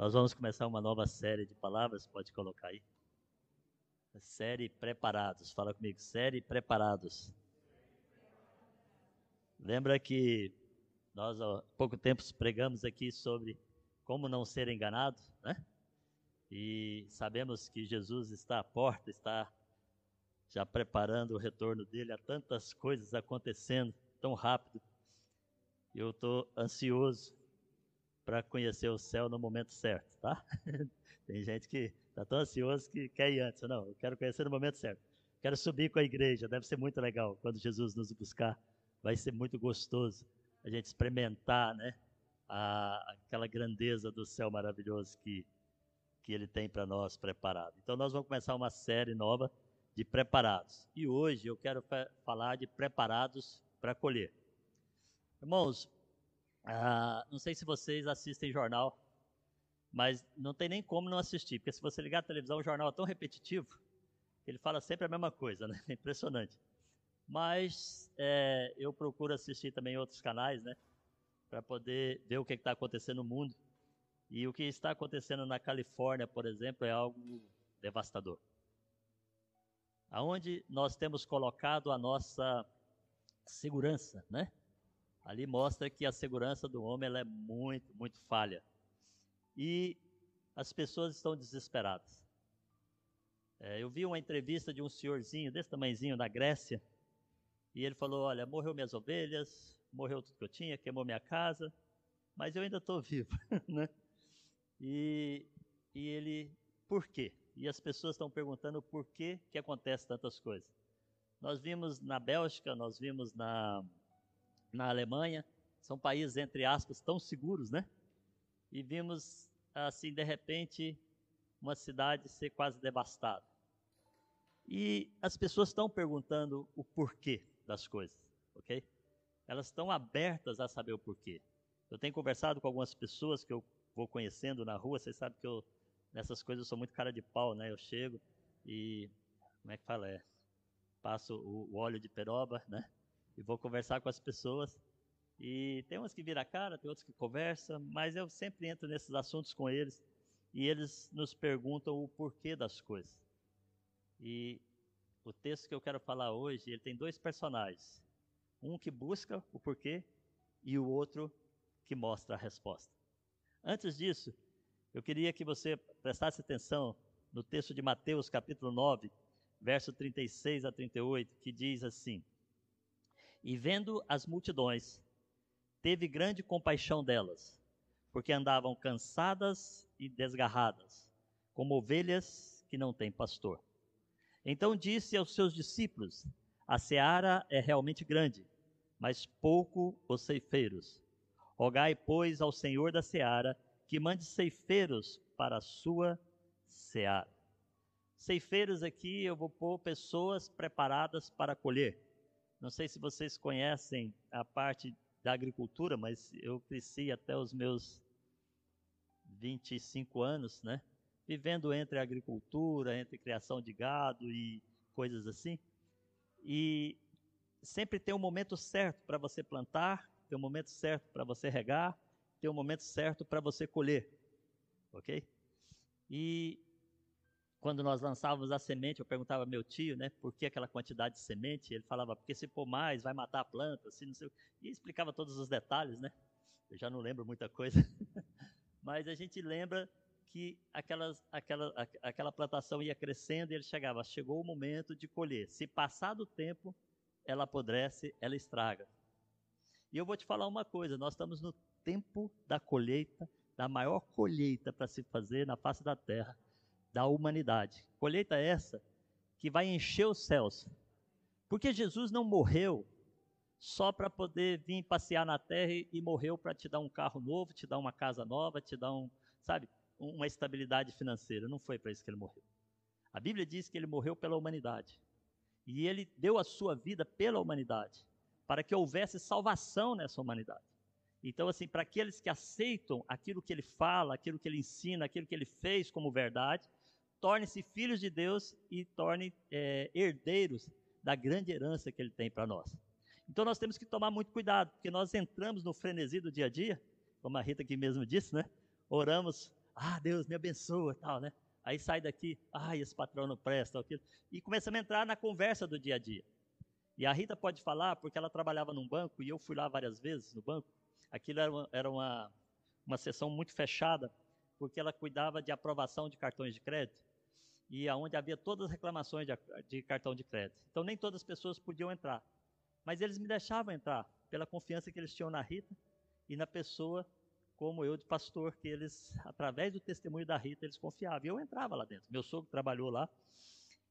Nós vamos começar uma nova série de palavras, pode colocar aí. série Preparados. Fala comigo, série Preparados. Lembra que nós há pouco tempo pregamos aqui sobre como não ser enganado, né? E sabemos que Jesus está à porta, está já preparando o retorno dele, há tantas coisas acontecendo tão rápido. Eu estou ansioso para conhecer o céu no momento certo, tá? Tem gente que está tão ansioso que quer ir antes. Não, eu quero conhecer no momento certo. Quero subir com a igreja, deve ser muito legal quando Jesus nos buscar. Vai ser muito gostoso a gente experimentar, né? A, aquela grandeza do céu maravilhoso que que Ele tem para nós preparado. Então, nós vamos começar uma série nova de preparados. E hoje eu quero falar de preparados para colher. Irmãos, ah, não sei se vocês assistem jornal, mas não tem nem como não assistir, porque se você ligar a televisão, o jornal é tão repetitivo que ele fala sempre a mesma coisa, né? É impressionante. Mas é, eu procuro assistir também outros canais, né? Para poder ver o que está acontecendo no mundo. E o que está acontecendo na Califórnia, por exemplo, é algo devastador. Aonde nós temos colocado a nossa segurança, né? Ali mostra que a segurança do homem é muito, muito falha. E as pessoas estão desesperadas. É, eu vi uma entrevista de um senhorzinho desse tamanhozinho na Grécia, e ele falou: Olha, morreu minhas ovelhas, morreu tudo que eu tinha, queimou minha casa, mas eu ainda estou vivo, né? E, e ele, por quê? E as pessoas estão perguntando por que, que acontece tantas coisas. Nós vimos na Bélgica, nós vimos na, na Alemanha, são países, entre aspas, tão seguros, né? E vimos, assim, de repente, uma cidade ser quase devastada. E as pessoas estão perguntando o porquê das coisas, ok? Elas estão abertas a saber o porquê. Eu tenho conversado com algumas pessoas que eu vou conhecendo na rua, vocês sabem que eu, nessas coisas, eu sou muito cara de pau, né? Eu chego e, como é que fala? É, passo o, o óleo de peroba, né? E vou conversar com as pessoas. E tem umas que viram a cara, tem outros que conversam, mas eu sempre entro nesses assuntos com eles e eles nos perguntam o porquê das coisas. E o texto que eu quero falar hoje, ele tem dois personagens. Um que busca o porquê e o outro que mostra a resposta. Antes disso, eu queria que você prestasse atenção no texto de Mateus, capítulo 9, verso 36 a 38, que diz assim: E vendo as multidões, teve grande compaixão delas, porque andavam cansadas e desgarradas, como ovelhas que não têm pastor. Então disse aos seus discípulos: A seara é realmente grande, mas pouco os ceifeiros. Rogai, pois, ao Senhor da seara que mande ceifeiros para a sua seara. Ceifeiros aqui eu vou pôr pessoas preparadas para colher. Não sei se vocês conhecem a parte da agricultura, mas eu cresci até os meus 25 anos, né? Vivendo entre agricultura, entre criação de gado e coisas assim. E sempre tem um momento certo para você plantar, tem um momento certo para você regar, tem um momento certo para você colher. Ok? E quando nós lançávamos a semente, eu perguntava ao meu tio, né, por que aquela quantidade de semente? Ele falava, porque se pôr mais, vai matar a planta, assim, não sei. E explicava todos os detalhes, né? Eu já não lembro muita coisa. Mas a gente lembra que aquelas, aquela, aquela plantação ia crescendo e ele chegava, chegou o momento de colher. Se passar do tempo, ela apodrece, ela estraga. E eu vou te falar uma coisa: nós estamos no tempo da colheita, da maior colheita para se fazer na face da terra, da humanidade. Colheita essa que vai encher os céus. Porque Jesus não morreu só para poder vir passear na terra e morreu para te dar um carro novo, te dar uma casa nova, te dar um, sabe, uma estabilidade financeira. Não foi para isso que ele morreu. A Bíblia diz que ele morreu pela humanidade. E ele deu a sua vida pela humanidade para que houvesse salvação nessa humanidade. Então, assim, para aqueles que aceitam aquilo que ele fala, aquilo que ele ensina, aquilo que ele fez como verdade, tornem-se filhos de Deus e tornem é, herdeiros da grande herança que ele tem para nós. Então, nós temos que tomar muito cuidado, porque nós entramos no frenesi do dia a dia, como a Rita aqui mesmo disse, né? Oramos ah, Deus me abençoa, tal, né? Aí sai daqui, ah, esse patrão não presta, aquilo. E começamos a entrar na conversa do dia a dia. E a Rita pode falar, porque ela trabalhava num banco, e eu fui lá várias vezes no banco. Aquilo era uma, era uma, uma sessão muito fechada, porque ela cuidava de aprovação de cartões de crédito e aonde havia todas as reclamações de, de, cartão de crédito. Então nem todas as pessoas podiam entrar, mas eles me deixavam entrar pela confiança que eles tinham na Rita e na pessoa como eu de pastor que eles através do testemunho da Rita eles confiavam. E eu entrava lá dentro. Meu sogro trabalhou lá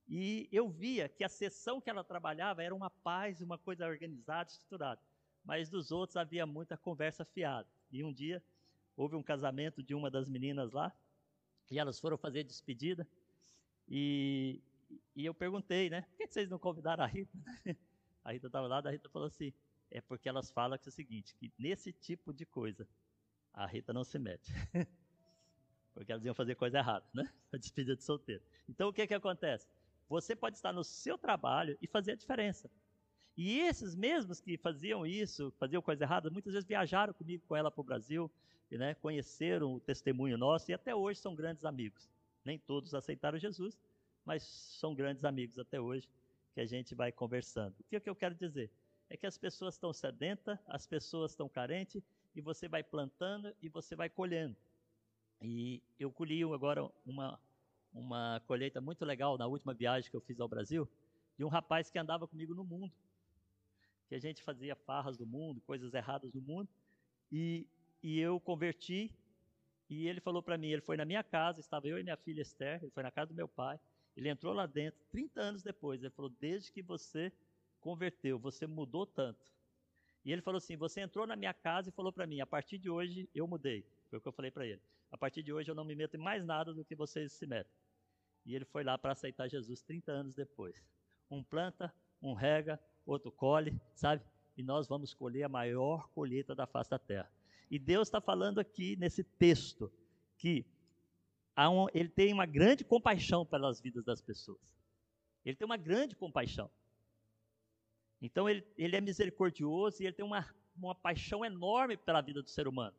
e eu via que a sessão que ela trabalhava era uma paz, uma coisa organizada, estruturada. Mas dos outros havia muita conversa fiada. E um dia houve um casamento de uma das meninas lá e elas foram fazer despedida e, e eu perguntei, né? Por que vocês não convidaram a Rita? A Rita estava lá, a Rita falou assim: é porque elas falam que é o seguinte, que nesse tipo de coisa a Rita não se mete. porque elas iam fazer coisa errada, né? A despedida de solteiro. Então o que que acontece? Você pode estar no seu trabalho e fazer a diferença. E esses mesmos que faziam isso, faziam coisa errada, muitas vezes viajaram comigo, com ela para o Brasil, né, conheceram o testemunho nosso e até hoje são grandes amigos. Nem todos aceitaram Jesus, mas são grandes amigos até hoje que a gente vai conversando. O que, é que eu quero dizer? É que as pessoas estão sedentas, as pessoas estão carentes, e você vai plantando e você vai colhendo. E eu colhi agora uma, uma colheita muito legal na última viagem que eu fiz ao Brasil, de um rapaz que andava comigo no mundo. Que a gente fazia farras do mundo, coisas erradas do mundo, e, e eu converti e ele falou para mim, ele foi na minha casa, estava eu e minha filha Esther, ele foi na casa do meu pai, ele entrou lá dentro, 30 anos depois, ele falou, desde que você converteu, você mudou tanto. E ele falou assim, você entrou na minha casa e falou para mim, a partir de hoje eu mudei. Foi o que eu falei para ele. A partir de hoje eu não me meto em mais nada do que vocês se metem. E ele foi lá para aceitar Jesus 30 anos depois. Um planta, um rega, outro colhe, sabe? E nós vamos colher a maior colheita da face da terra. E Deus está falando aqui nesse texto que um, ele tem uma grande compaixão pelas vidas das pessoas. Ele tem uma grande compaixão. Então ele, ele é misericordioso e ele tem uma, uma paixão enorme pela vida do ser humano.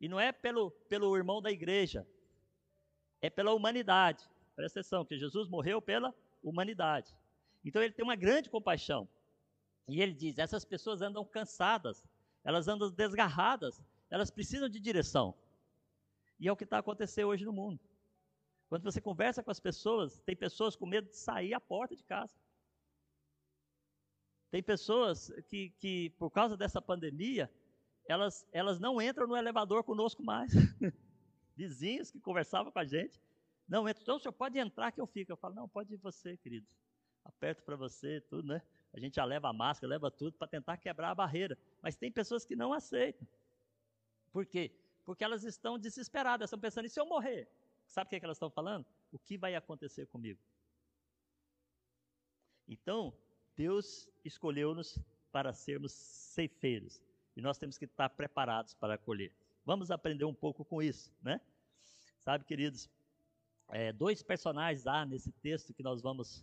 E não é pelo, pelo irmão da igreja, é pela humanidade. Presta atenção, que Jesus morreu pela humanidade. Então ele tem uma grande compaixão. E ele diz: essas pessoas andam cansadas, elas andam desgarradas, elas precisam de direção. E é o que está acontecendo hoje no mundo. Quando você conversa com as pessoas, tem pessoas com medo de sair à porta de casa. Tem pessoas que, que por causa dessa pandemia, elas, elas não entram no elevador conosco mais. Vizinhos que conversavam com a gente, não entram. Então, o senhor pode entrar que eu fico. Eu falo, não, pode ir você, querido. Aperto para você, tudo, né? A gente já leva a máscara, leva tudo para tentar quebrar a barreira. Mas tem pessoas que não aceitam. Por quê? Porque elas estão desesperadas, estão pensando, e se eu morrer? Sabe o que, é que elas estão falando? O que vai acontecer comigo? Então, Deus escolheu-nos para sermos ceifeiros. E nós temos que estar preparados para colher. Vamos aprender um pouco com isso, né? Sabe, queridos, é, dois personagens há nesse texto que nós vamos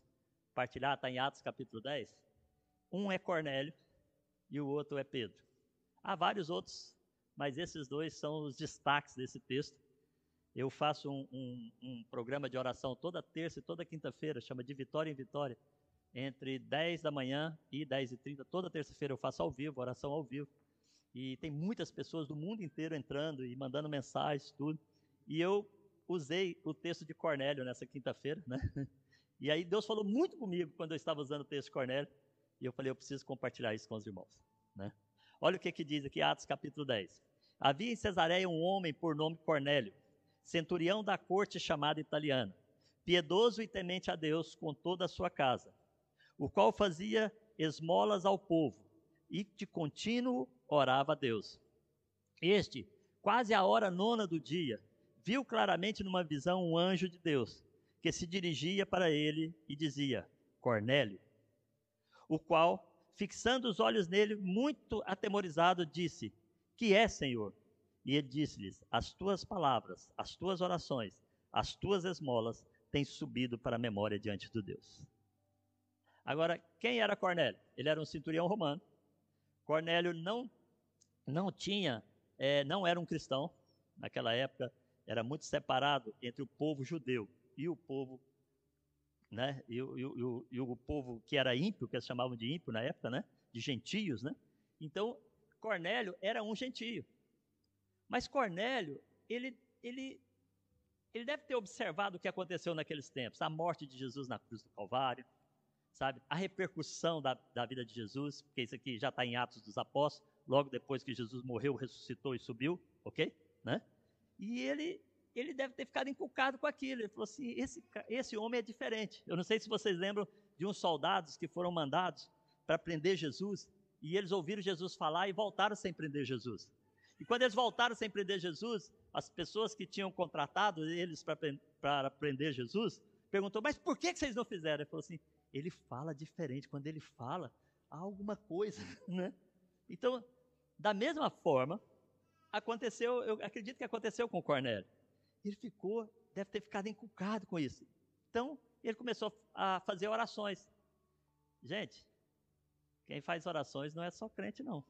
partilhar, está em Atos capítulo 10. Um é Cornélio e o outro é Pedro. Há vários outros, mas esses dois são os destaques desse texto. Eu faço um, um, um programa de oração toda terça e toda quinta-feira, chama de Vitória em Vitória, entre 10 da manhã e 10 e 30. Toda terça-feira eu faço ao vivo, oração ao vivo. E tem muitas pessoas do mundo inteiro entrando e mandando mensagens, tudo. E eu usei o texto de Cornélio nessa quinta-feira, né? E aí Deus falou muito comigo quando eu estava usando o texto de Cornélio. E eu falei, eu preciso compartilhar isso com os irmãos. Né? Olha o que, que diz aqui, Atos capítulo 10. Havia em Cesareia um homem por nome Cornélio, centurião da corte chamada italiana, piedoso e temente a Deus com toda a sua casa, o qual fazia esmolas ao povo e de contínuo orava a Deus. Este, quase a hora nona do dia, viu claramente numa visão um anjo de Deus que se dirigia para ele e dizia: Cornélio o qual, fixando os olhos nele, muito atemorizado, disse: Que é, Senhor? E ele disse-lhes: As tuas palavras, as tuas orações, as tuas esmolas têm subido para a memória diante de Deus. Agora, quem era Cornélio? Ele era um centurião romano. Cornélio não, não tinha, é, não era um cristão. Naquela época, era muito separado entre o povo judeu e o povo, né? E, e o, e o povo que era ímpio, que eles chamavam de ímpio na época, né? De gentios, né? Então, Cornélio era um gentio. Mas Cornélio, ele, ele, ele deve ter observado o que aconteceu naqueles tempos, a morte de Jesus na cruz do Calvário, sabe? A repercussão da, da vida de Jesus, porque isso aqui já está em Atos dos Apóstolos, logo depois que Jesus morreu, ressuscitou e subiu, ok? Né? E ele, ele deve ter ficado encucado com aquilo. Ele falou assim: esse, esse homem é diferente. Eu não sei se vocês lembram de uns soldados que foram mandados para prender Jesus, e eles ouviram Jesus falar e voltaram sem prender Jesus. E quando eles voltaram sem prender Jesus, as pessoas que tinham contratado eles para prender Jesus perguntou: Mas por que, vocês não fizeram? Ele falou assim: Ele fala diferente. Quando ele fala, há alguma coisa, né? Então, da mesma forma, aconteceu, eu acredito que aconteceu com Cornélio. Ele ficou, deve ter ficado encucado com isso. Então, ele começou a fazer orações. Gente, quem faz orações não é só crente, não.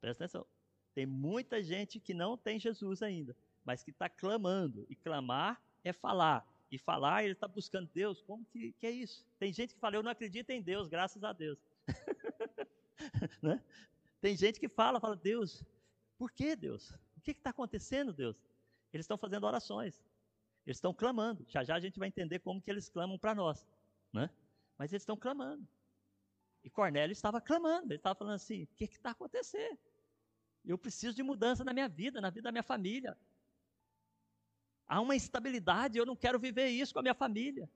Presta atenção. Tem muita gente que não tem Jesus ainda, mas que está clamando. E clamar é falar. E falar, ele está buscando Deus. Como que, que, é isso? Tem gente que fala, eu não acredito em Deus, graças a Deus. né? Tem gente que fala, fala, Deus, por que Deus? O que está acontecendo, Deus? Eles estão fazendo orações. Eles estão clamando. Já já a gente vai entender como que eles clamam para nós. Né? Mas eles estão clamando. E Cornélio estava clamando. Ele estava falando assim: o que está acontecendo? Eu preciso de mudança na minha vida, na vida da minha família. Há uma instabilidade, eu não quero viver isso com a minha família.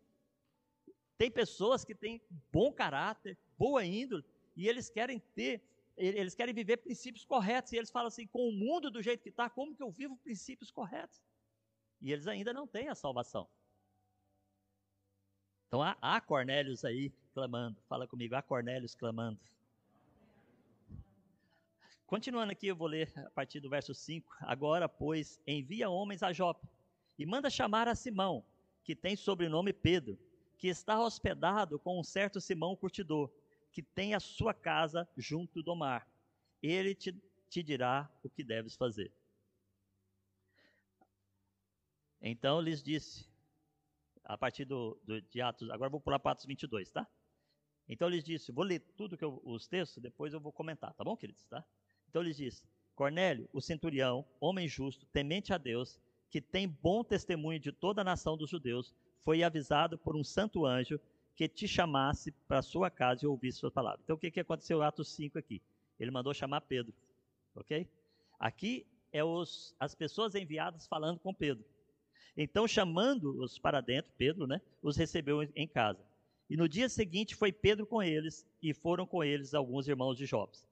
Tem pessoas que têm bom caráter, boa índole, e eles querem ter eles querem viver princípios corretos, e eles falam assim: com o mundo do jeito que está, como que eu vivo princípios corretos? E eles ainda não têm a salvação. Então há, há Cornélios aí clamando, fala comigo, há Cornélios clamando. Continuando aqui, eu vou ler a partir do verso 5. Agora, pois, envia homens a Jope e manda chamar a Simão, que tem sobrenome Pedro, que está hospedado com um certo Simão curtidor que tem a sua casa junto do mar. Ele te, te dirá o que deves fazer. Então lhes disse, a partir do, do, de Atos, agora vou pular para Atos 22, tá? Então lhes disse, vou ler tudo que eu, os textos, depois eu vou comentar, tá bom, queridos? Tá? Então lhes disse, Cornélio, o centurião, homem justo, temente a Deus, que tem bom testemunho de toda a nação dos judeus, foi avisado por um santo anjo que te chamasse para sua casa e ouvisse sua palavra. Então, o que, que aconteceu em Atos 5 aqui? Ele mandou chamar Pedro, ok? Aqui é os, as pessoas enviadas falando com Pedro. Então, chamando-os para dentro, Pedro, né, os recebeu em casa. E no dia seguinte foi Pedro com eles, e foram com eles alguns irmãos de Jobs.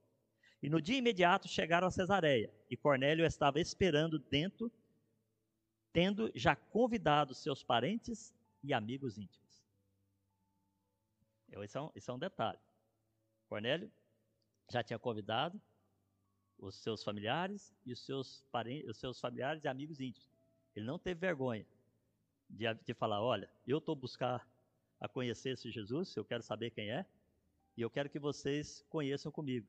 E no dia imediato chegaram a Cesareia, e Cornélio estava esperando dentro, tendo já convidado seus parentes e amigos íntimos. Isso é, um, isso é um detalhe. Cornélio já tinha convidado os seus familiares e os seus parentes, os seus familiares e amigos íntimos. Ele não teve vergonha de, de falar, olha, eu estou buscar a conhecer esse Jesus, eu quero saber quem é, e eu quero que vocês conheçam comigo.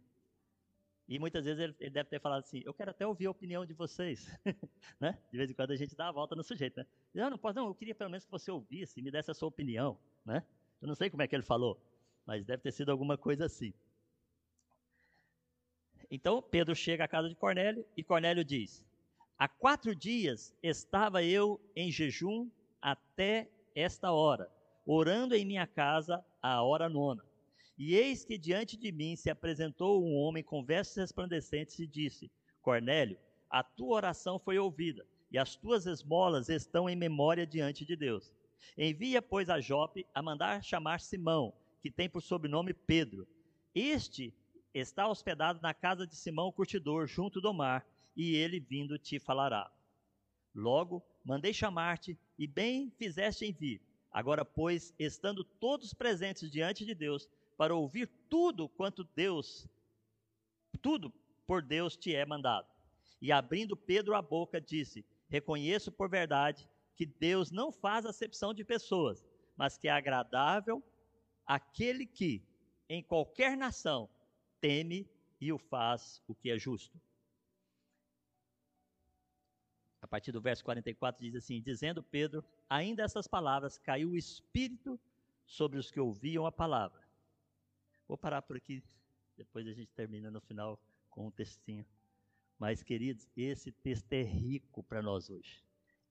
E muitas vezes ele, ele deve ter falado assim, eu quero até ouvir a opinião de vocês, né? De vez em quando a gente dá a volta no sujeito, né? Não, não pode, não, eu queria pelo menos que você ouvisse e me desse a sua opinião, né? Eu não sei como é que ele falou, mas deve ter sido alguma coisa assim. Então Pedro chega à casa de Cornélio e Cornélio diz: Há quatro dias estava eu em jejum até esta hora, orando em minha casa à hora nona. E eis que diante de mim se apresentou um homem com vestes resplandecentes e disse: Cornélio, a tua oração foi ouvida, e as tuas esmolas estão em memória diante de Deus. Envia, pois, a Jope a mandar chamar Simão, que tem por sobrenome Pedro. Este está hospedado na casa de Simão o curtidor, junto do mar, e ele vindo te falará. Logo, mandei chamar-te, e bem fizeste em vir. Agora, pois, estando todos presentes diante de Deus, para ouvir tudo quanto Deus, tudo por Deus te é mandado. E abrindo Pedro a boca, disse: Reconheço por verdade que Deus não faz acepção de pessoas, mas que é agradável aquele que, em qualquer nação, teme e o faz o que é justo. partir do verso 44, diz assim: Dizendo Pedro, ainda essas palavras, caiu o Espírito sobre os que ouviam a palavra. Vou parar por aqui, depois a gente termina no final com um textinho. Mas, queridos, esse texto é rico para nós hoje.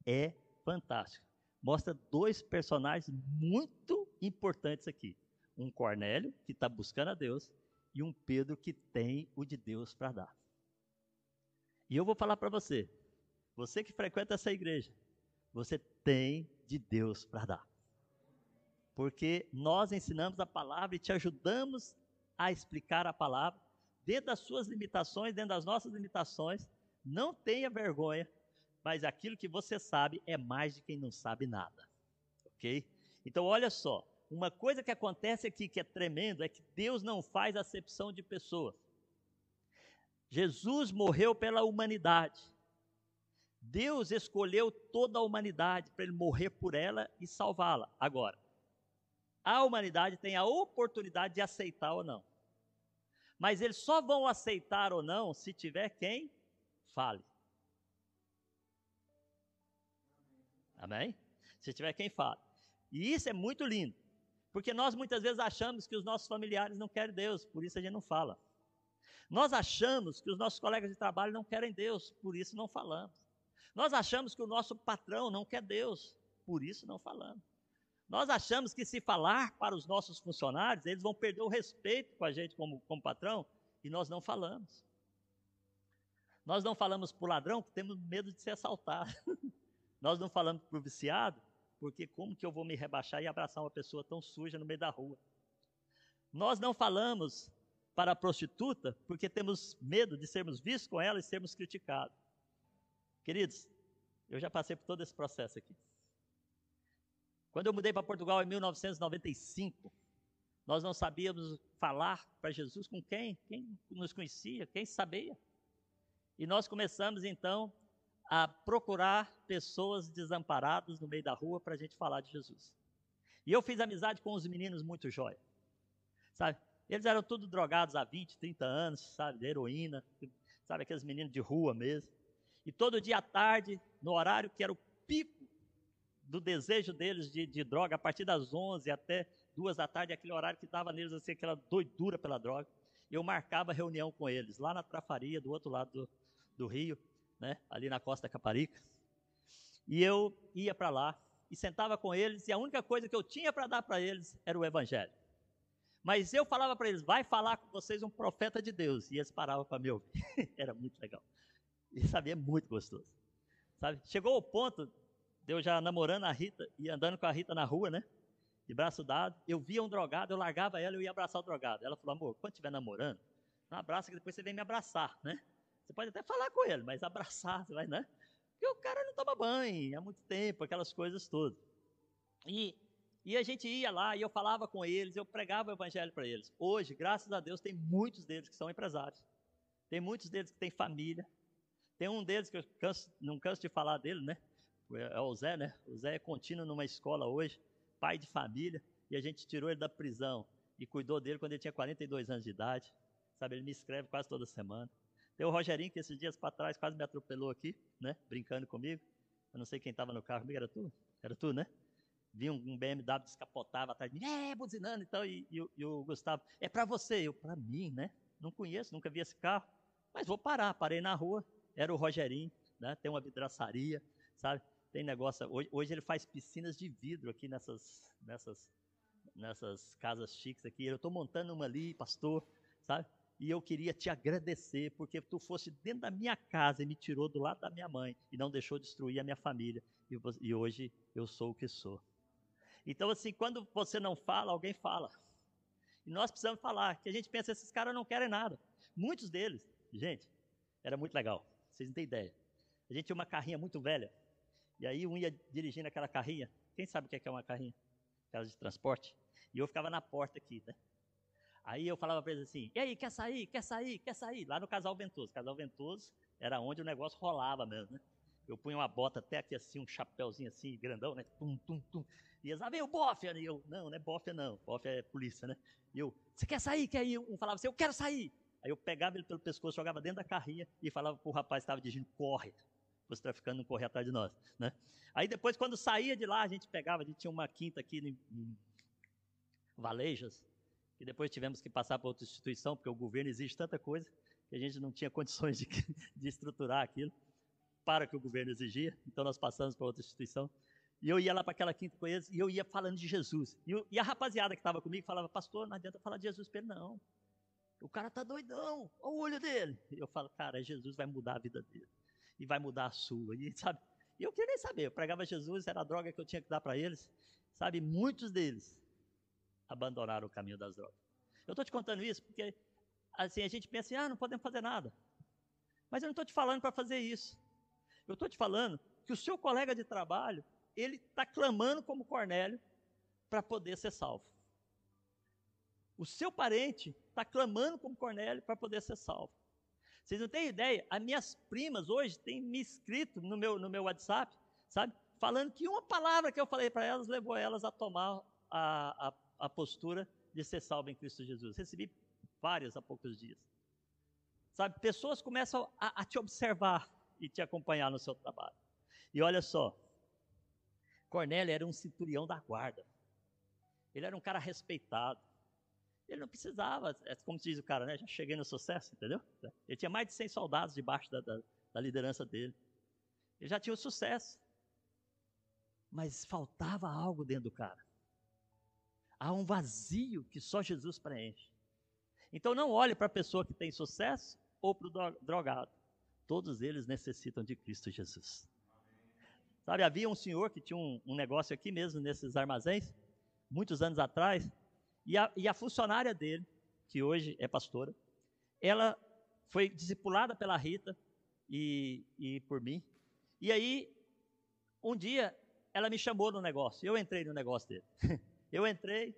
É fantástico. Mostra dois personagens muito importantes aqui: um Cornélio, que está buscando a Deus, e um Pedro, que tem o de Deus para dar. E eu vou falar para você, você que frequenta essa igreja, você tem de Deus para dar. Porque nós ensinamos a palavra e te ajudamos a explicar a palavra dentro das suas limitações, dentro das nossas limitações. Não tenha vergonha, mas aquilo que você sabe é mais de quem não sabe nada. Ok? Então, olha só. Uma coisa que acontece aqui que é tremendo é que Deus não faz acepção de pessoas. Jesus morreu pela humanidade. Deus escolheu toda a humanidade para ele morrer por ela e salvá-la. Agora, a humanidade tem a oportunidade de aceitar ou não. Mas eles só vão aceitar ou não se tiver quem fale. Amém? Se tiver quem fale. E isso é muito lindo. Porque nós muitas vezes achamos que os nossos familiares não querem Deus, por isso a gente não fala. Nós achamos que os nossos colegas de trabalho não querem Deus, por isso não falamos. Nós achamos que o nosso patrão não quer Deus, por isso não falamos. Nós achamos que se falar para os nossos funcionários, eles vão perder o respeito com a gente como, como patrão, e nós não falamos. Nós não falamos para o ladrão porque temos medo de ser assaltado. nós não falamos para o viciado, porque como que eu vou me rebaixar e abraçar uma pessoa tão suja no meio da rua? Nós não falamos para a prostituta porque temos medo de sermos vistos com ela e sermos criticados. Queridos, eu já passei por todo esse processo aqui. Quando eu mudei para Portugal em 1995, nós não sabíamos falar para Jesus com quem, quem nos conhecia, quem sabia. E nós começamos então a procurar pessoas desamparadas no meio da rua para a gente falar de Jesus. E eu fiz amizade com os meninos muito jóia. Sabe? Eles eram tudo drogados há 20, 30 anos, sabe? De heroína, sabe? Aqueles meninos de rua mesmo. E todo dia à tarde, no horário que era o pico do desejo deles de, de droga, a partir das 11 até 2 da tarde, aquele horário que dava neles assim, aquela doidura pela droga, eu marcava reunião com eles, lá na Trafaria, do outro lado do, do rio, né, ali na costa Caparica. E eu ia para lá e sentava com eles, e a única coisa que eu tinha para dar para eles era o Evangelho. Mas eu falava para eles, vai falar com vocês um profeta de Deus. E eles paravam para me ouvir. era muito legal. E sabia, é muito gostoso. Sabe? Chegou o ponto de eu já namorando a Rita e andando com a Rita na rua, né? De braço dado. Eu via um drogado, eu largava ela e eu ia abraçar o drogado. Ela falou, amor, quando estiver namorando, não abraça que depois você vem me abraçar, né? Você pode até falar com ele, mas abraçar, você vai, né? Porque o cara não toma banho há muito tempo, aquelas coisas todas. E, e a gente ia lá e eu falava com eles, eu pregava o evangelho para eles. Hoje, graças a Deus, tem muitos deles que são empresários. Tem muitos deles que têm família, tem um deles que eu canso, não canso de falar dele, né? É o Zé, né? O Zé é contínuo numa escola hoje, pai de família, e a gente tirou ele da prisão e cuidou dele quando ele tinha 42 anos de idade. Sabe, ele me escreve quase toda semana. Tem o Rogerinho, que esses dias para trás quase me atropelou aqui, né? Brincando comigo. Eu não sei quem estava no carro comigo, era tu? Era tu, né? Vi um, BMW descapotava atrás de mim, é, buzinando e tal, e, e, e o Gustavo, é para você, eu, para mim, né? Não conheço, nunca vi esse carro, mas vou parar, parei na rua, era o Rogerinho, né? Tem uma vidraçaria, sabe? Tem negócio. Hoje, hoje, ele faz piscinas de vidro aqui nessas, nessas, nessas casas chiques aqui. Eu estou montando uma ali, pastor, sabe? E eu queria te agradecer porque tu fosse dentro da minha casa e me tirou do lado da minha mãe e não deixou destruir a minha família. E, e hoje eu sou o que sou. Então, assim, quando você não fala, alguém fala. E nós precisamos falar, que a gente pensa, esses caras não querem nada. Muitos deles, gente, era muito legal. Vocês não têm ideia. A gente tinha uma carrinha muito velha. E aí um ia dirigindo aquela carrinha. Quem sabe o que é, é uma carrinha? Aquela de transporte. E eu ficava na porta aqui, né? Aí eu falava para eles assim: e aí, quer sair? Quer sair? Quer sair? Lá no Casal Ventoso. Casal Ventoso era onde o negócio rolava mesmo, né? Eu punha uma bota até aqui assim, um chapéuzinho assim, grandão, né? Tum, tum, tum. E eles, ah, veio bofia. E eu, não, não é bofia não. Bofia é polícia, né? E eu, você quer sair? Quer ir? Um falava assim, eu quero sair. Aí eu pegava ele pelo pescoço, jogava dentro da carrinha e falava para o rapaz que estava dirigindo, corre. os traficantes não correr atrás de nós, né? Aí depois, quando saía de lá, a gente pegava, a gente tinha uma quinta aqui em Valejas, que depois tivemos que passar para outra instituição, porque o governo exige tanta coisa que a gente não tinha condições de, de estruturar aquilo para que o governo exigia, então nós passamos para outra instituição. E eu ia lá para aquela quinta eles e eu ia falando de Jesus. E, eu, e a rapaziada que estava comigo falava, pastor, não adianta falar de Jesus para ele, não. O cara tá doidão, olha o olho dele. E eu falo, cara, Jesus vai mudar a vida dele. E vai mudar a sua. E sabe, e eu queria nem saber, eu pregava Jesus, era a droga que eu tinha que dar para eles. Sabe, muitos deles abandonaram o caminho das drogas. Eu estou te contando isso porque assim, a gente pensa assim, ah, não podemos fazer nada. Mas eu não estou te falando para fazer isso. Eu estou te falando que o seu colega de trabalho ele está clamando como Cornélio para poder ser salvo. O seu parente está clamando como Cornélio para poder ser salvo. Vocês não têm ideia? As minhas primas hoje têm me escrito no meu, no meu WhatsApp, sabe? Falando que uma palavra que eu falei para elas levou elas a tomar a, a, a postura de ser salvo em Cristo Jesus. Recebi várias há poucos dias. Sabe, pessoas começam a, a te observar e te acompanhar no seu trabalho. E olha só, Cornélio era um centurião da guarda. Ele era um cara respeitado. Ele não precisava, é como diz o cara, né? Já cheguei no sucesso, entendeu? Ele tinha mais de 100 soldados debaixo da, da, da liderança dele. Ele já tinha o sucesso. Mas faltava algo dentro do cara. Há um vazio que só Jesus preenche. Então não olhe para a pessoa que tem sucesso ou para o drogado. Todos eles necessitam de Cristo Jesus. Sabe, havia um senhor que tinha um, um negócio aqui mesmo, nesses armazéns, muitos anos atrás, e a, e a funcionária dele, que hoje é pastora, ela foi discipulada pela Rita e, e por mim. E aí, um dia, ela me chamou no negócio. Eu entrei no negócio dele. eu entrei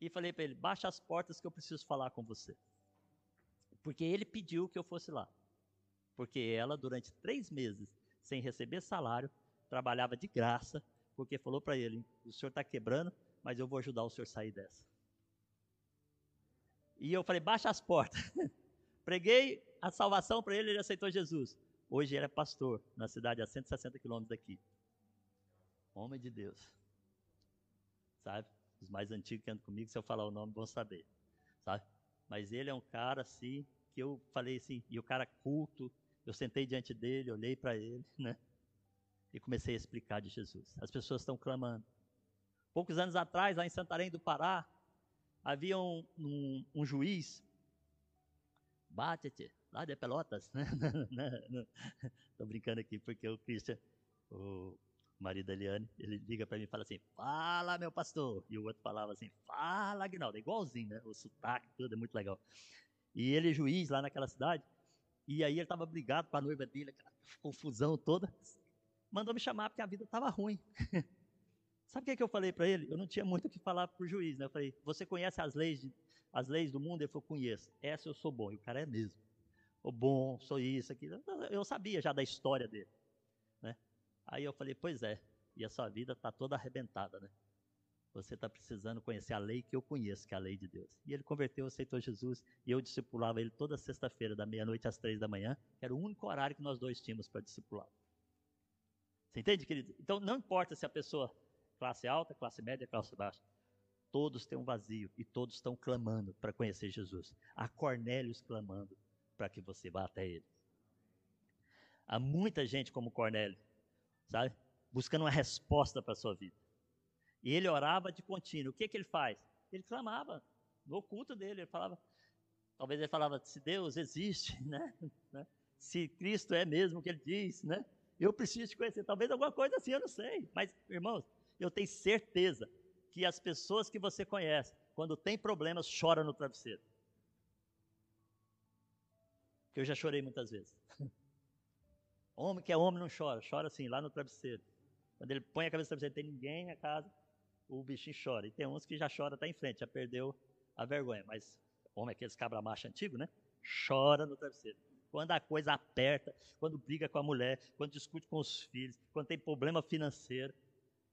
e falei para ele: baixa as portas que eu preciso falar com você. Porque ele pediu que eu fosse lá. Porque ela, durante três meses, sem receber salário, trabalhava de graça, porque falou para ele: o senhor está quebrando, mas eu vou ajudar o senhor a sair dessa. E eu falei: baixa as portas. Preguei a salvação para ele, ele aceitou Jesus. Hoje ele é pastor na cidade a 160 quilômetros daqui. Homem de Deus. Sabe? Os mais antigos que andam comigo, se eu falar o nome, vão saber. Sabe? Mas ele é um cara assim, que eu falei assim, e o cara culto, eu sentei diante dele, olhei para ele, né? E comecei a explicar de Jesus. As pessoas estão clamando. Poucos anos atrás, lá em Santarém do Pará, havia um, um, um juiz, bate lá de Pelotas, né? Estou brincando aqui porque o Christian, o marido da Eliane, ele liga para mim e fala assim: Fala, meu pastor. E o outro falava assim: Fala, Agnaldo. É igualzinho, né? O sotaque, tudo é muito legal. E ele é juiz lá naquela cidade. E aí ele estava brigado com a noiva dele, aquela confusão toda. Mandou me chamar porque a vida estava ruim. Sabe o que, é que eu falei para ele? Eu não tinha muito o que falar para o juiz, né? Eu falei, você conhece as leis, de, as leis do mundo? Ele falou, conheço. Essa eu sou bom. E o cara é mesmo. O bom, sou isso, aquilo. Eu sabia já da história dele. Aí eu falei, pois é. E a sua vida está toda arrebentada, né? Você está precisando conhecer a lei que eu conheço, que é a lei de Deus. E ele converteu, aceitou Jesus, e eu discipulava ele toda sexta-feira, da meia-noite às três da manhã, que era o único horário que nós dois tínhamos para discipular. Você entende, querido? Então, não importa se a pessoa, classe alta, classe média, classe baixa, todos têm um vazio e todos estão clamando para conhecer Jesus. Há Cornélios clamando para que você vá até ele. Há muita gente como Cornélio, sabe? Buscando uma resposta para a sua vida. E ele orava de contínuo. O que, que ele faz? Ele clamava no oculto dele. Ele falava, talvez ele falava, se Deus existe, né? né? Se Cristo é mesmo o que ele diz, né? Eu preciso te conhecer. Talvez alguma coisa assim, eu não sei. Mas, irmãos, eu tenho certeza que as pessoas que você conhece, quando tem problemas, choram no travesseiro. Que eu já chorei muitas vezes. homem que é homem não chora, chora assim, lá no travesseiro. Quando ele põe a cabeça no travesseiro, tem ninguém na casa, o bichinho chora. E tem uns que já chora até em frente, já perdeu a vergonha. Mas homem, aqueles cabra macho antigo, né? Chora no travesseiro. Quando a coisa aperta, quando briga com a mulher, quando discute com os filhos, quando tem problema financeiro,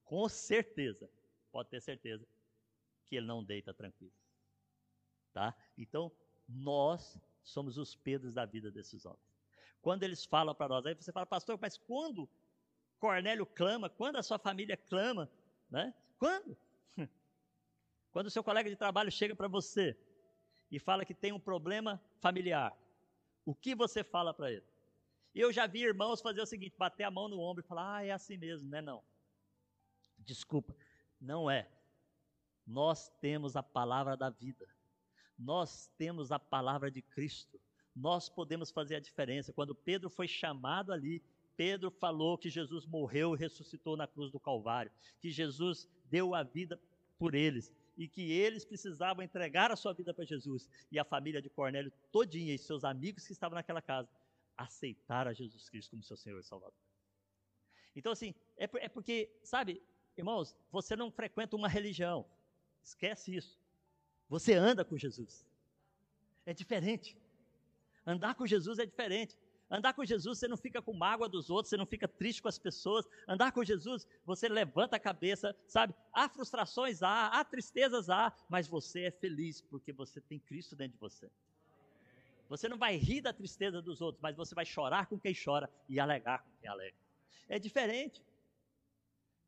com certeza, pode ter certeza, que ele não deita tranquilo. Tá? Então, nós somos os Pedros da vida desses homens. Quando eles falam para nós. Aí você fala, pastor, mas quando Cornélio clama, quando a sua família clama, né? Quando? Quando o seu colega de trabalho chega para você e fala que tem um problema familiar, o que você fala para ele? Eu já vi irmãos fazer o seguinte: bater a mão no ombro e falar, ah, é assim mesmo, não é não. Desculpa, não é. Nós temos a palavra da vida. Nós temos a palavra de Cristo. Nós podemos fazer a diferença. Quando Pedro foi chamado ali, Pedro falou que Jesus morreu e ressuscitou na cruz do Calvário, que Jesus deu a vida por eles e que eles precisavam entregar a sua vida para Jesus. E a família de Cornélio todinha e seus amigos que estavam naquela casa aceitaram a Jesus Cristo como seu Senhor e Salvador. Então, assim, é, é porque, sabe, irmãos, você não frequenta uma religião. Esquece isso. Você anda com Jesus. É diferente. Andar com Jesus é diferente. Andar com Jesus, você não fica com mágoa dos outros, você não fica triste com as pessoas. Andar com Jesus, você levanta a cabeça, sabe? Há frustrações, há, há tristezas, há, mas você é feliz porque você tem Cristo dentro de você. Você não vai rir da tristeza dos outros, mas você vai chorar com quem chora e alegar com quem alega. É diferente.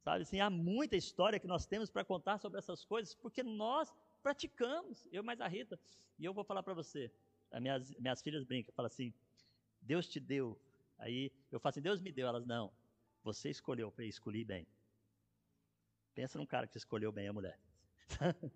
Sabe assim, há muita história que nós temos para contar sobre essas coisas, porque nós praticamos, eu mais a Rita. E eu vou falar para você, minhas, minhas filhas brincam, falam assim, Deus te deu. Aí eu falo assim, Deus me deu. Elas, não, você escolheu. Eu falei, escolhi bem. Pensa num cara que escolheu bem a mulher.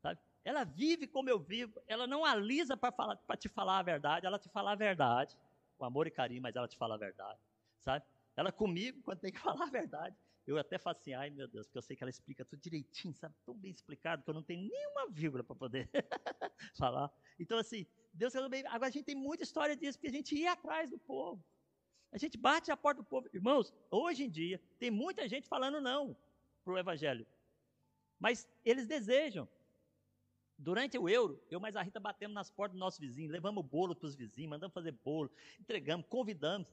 Sabe? Ela vive como eu vivo, ela não alisa para te falar a verdade, ela te fala a verdade, com amor e carinho, mas ela te fala a verdade, sabe? Ela comigo, quando tem que falar a verdade, eu até faço assim, ai meu Deus, porque eu sei que ela explica tudo direitinho, sabe? Tão bem explicado que eu não tenho nenhuma vírgula para poder falar. Então, assim, Deus resolveu. Agora a gente tem muita história disso, porque a gente ia atrás do povo. A gente bate a porta do povo. Irmãos, hoje em dia, tem muita gente falando não para o Evangelho. Mas eles desejam. Durante o euro, eu mais a Rita batemos nas portas do nosso vizinho, levamos bolo para os vizinhos, mandamos fazer bolo, entregamos, convidamos.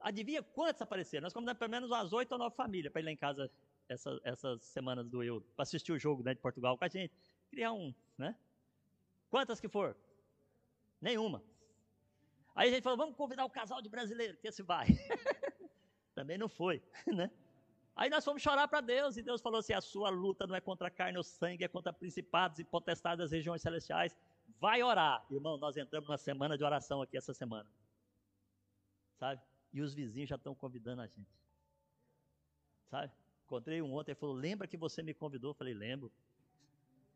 Adivinha quantos apareceram? Nós convidamos pelo menos umas oito ou nove famílias para ir lá em casa essa, essas semanas do euro, para assistir o jogo né, de Portugal com a gente. Criar um, né? Quantas que for? Nenhuma. Aí a gente falou, vamos convidar o casal de brasileiro, que esse vai. Também não foi, né? Aí nós fomos chorar para Deus, e Deus falou assim: a sua luta não é contra a carne ou sangue, é contra principados e potestades das regiões celestiais. Vai orar. Irmão, nós entramos numa semana de oração aqui essa semana. Sabe? E os vizinhos já estão convidando a gente. Sabe? Encontrei um ontem, ele falou: Lembra que você me convidou? Eu falei: Lembro.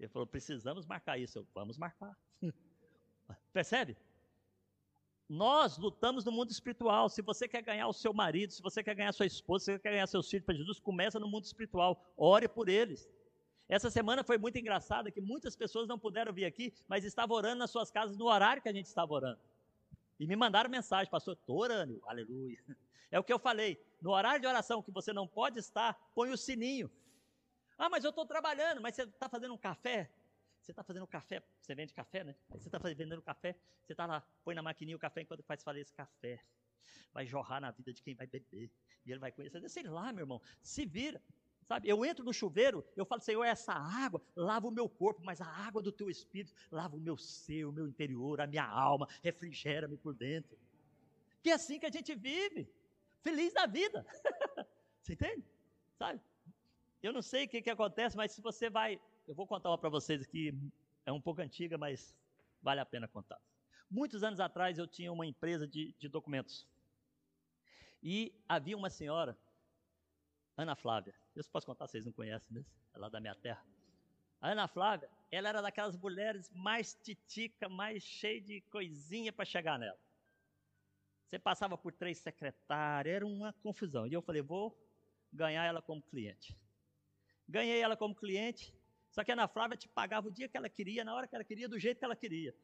Ele falou: Precisamos marcar isso. Eu, Vamos marcar. Percebe? Nós lutamos no mundo espiritual. Se você quer ganhar o seu marido, se você quer ganhar sua esposa, se você quer ganhar seus filhos para Jesus, começa no mundo espiritual. Ore por eles. Essa semana foi muito engraçada que muitas pessoas não puderam vir aqui, mas estavam orando nas suas casas no horário que a gente estava orando. E me mandaram mensagem, pastor, estou orando, aleluia. É o que eu falei, no horário de oração que você não pode estar, põe o sininho. Ah, mas eu estou trabalhando, mas você está fazendo um café? Você está fazendo café, você vende café, né? Você está vendendo café, você está lá, põe na maquininha o café enquanto faz falar esse café. Vai jorrar na vida de quem vai beber. E ele vai conhecer. Sei lá, meu irmão, se vira. Sabe, eu entro no chuveiro, eu falo, Senhor, essa água lava o meu corpo, mas a água do teu espírito lava o meu ser, o meu interior, a minha alma, refrigera-me por dentro. Que é assim que a gente vive, feliz da vida. você entende? Sabe? Eu não sei o que, que acontece, mas se você vai eu vou contar uma para vocês aqui, é um pouco antiga, mas vale a pena contar. Muitos anos atrás eu tinha uma empresa de, de documentos. E havia uma senhora, Ana Flávia. Eu posso contar, vocês não conhecem, né? É lá da minha terra. A Ana Flávia, ela era daquelas mulheres mais titica, mais cheia de coisinha para chegar nela. Você passava por três secretárias, era uma confusão. E eu falei, vou ganhar ela como cliente. Ganhei ela como cliente, só que a Ana Flávia te pagava o dia que ela queria, na hora que ela queria, do jeito que ela queria.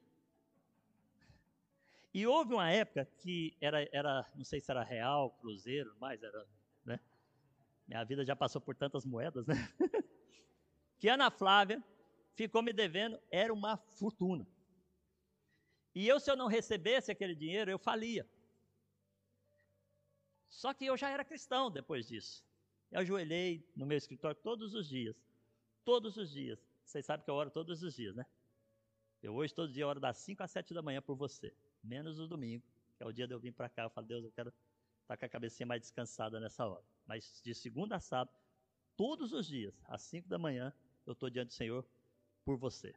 E houve uma época que era, era não sei se era real, cruzeiro, mas era, né? Minha vida já passou por tantas moedas, né? que a Ana Flávia ficou me devendo, era uma fortuna. E eu, se eu não recebesse aquele dinheiro, eu falia. Só que eu já era cristão depois disso. Eu ajoelhei no meu escritório todos os dias todos os dias. Vocês sabem que eu oro todos os dias, né? Eu hoje, todo dia, oro das 5 às 7 da manhã por você. Menos o domingo, que é o dia de eu vir para cá. Eu falo, Deus, eu quero estar tá com a cabecinha mais descansada nessa hora. Mas de segunda a sábado, todos os dias, às 5 da manhã, eu estou diante do Senhor por você.